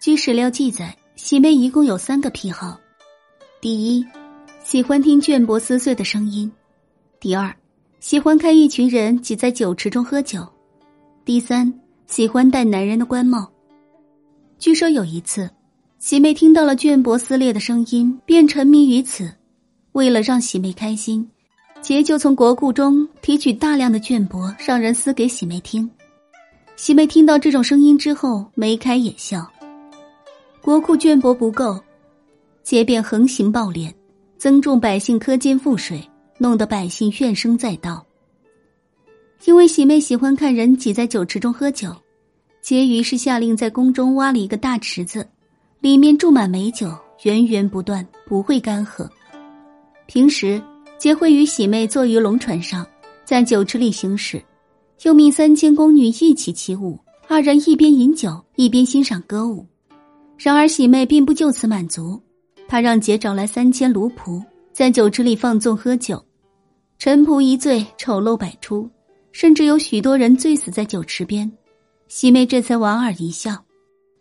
据史料记载，喜妹一共有三个癖好：第一，喜欢听绢帛撕碎的声音；第二，喜欢看一群人挤在酒池中喝酒；第三，喜欢戴男人的官帽。据说有一次，喜妹听到了绢帛撕裂的声音，便沉迷于此。为了让喜妹开心。杰就从国库中提取大量的绢帛，让人撕给喜妹听。喜妹听到这种声音之后，眉开眼笑。国库绢帛不够，杰便横行暴敛，增重百姓苛捐赋税，弄得百姓怨声载道。因为喜妹喜欢看人挤在酒池中喝酒，杰于是下令在宫中挖了一个大池子，里面注满美酒，源源不断，不会干涸。平时。杰会与喜妹坐于龙船上，在酒池里行驶，又命三千宫女一起起舞，二人一边饮酒一边欣赏歌舞。然而喜妹并不就此满足，她让杰找来三千奴仆，在酒池里放纵喝酒，臣仆一醉，丑陋百出，甚至有许多人醉死在酒池边。喜妹这才莞尔一笑。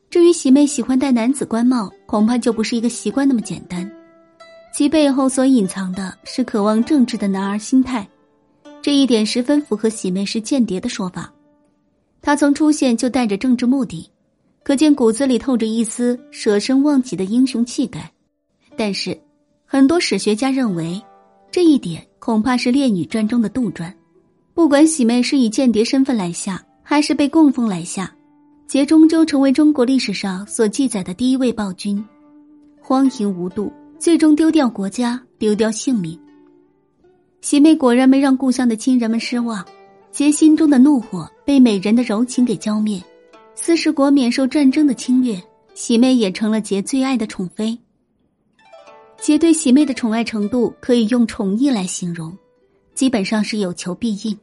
至于喜妹喜欢戴男子官帽，恐怕就不是一个习惯那么简单。其背后所隐藏的是渴望政治的男儿心态，这一点十分符合喜妹是间谍的说法。他从出现就带着政治目的，可见骨子里透着一丝舍身忘己的英雄气概。但是，很多史学家认为，这一点恐怕是《烈女传》中的杜撰。不管喜妹是以间谍身份来下，还是被供奉来下，杰终究成为中国历史上所记载的第一位暴君，荒淫无度。最终丢掉国家，丢掉性命。喜妹果然没让故乡的亲人们失望，杰心中的怒火被美人的柔情给浇灭。四十国免受战争的侵略，喜妹也成了杰最爱的宠妃。杰对喜妹的宠爱程度可以用宠溺来形容，基本上是有求必应。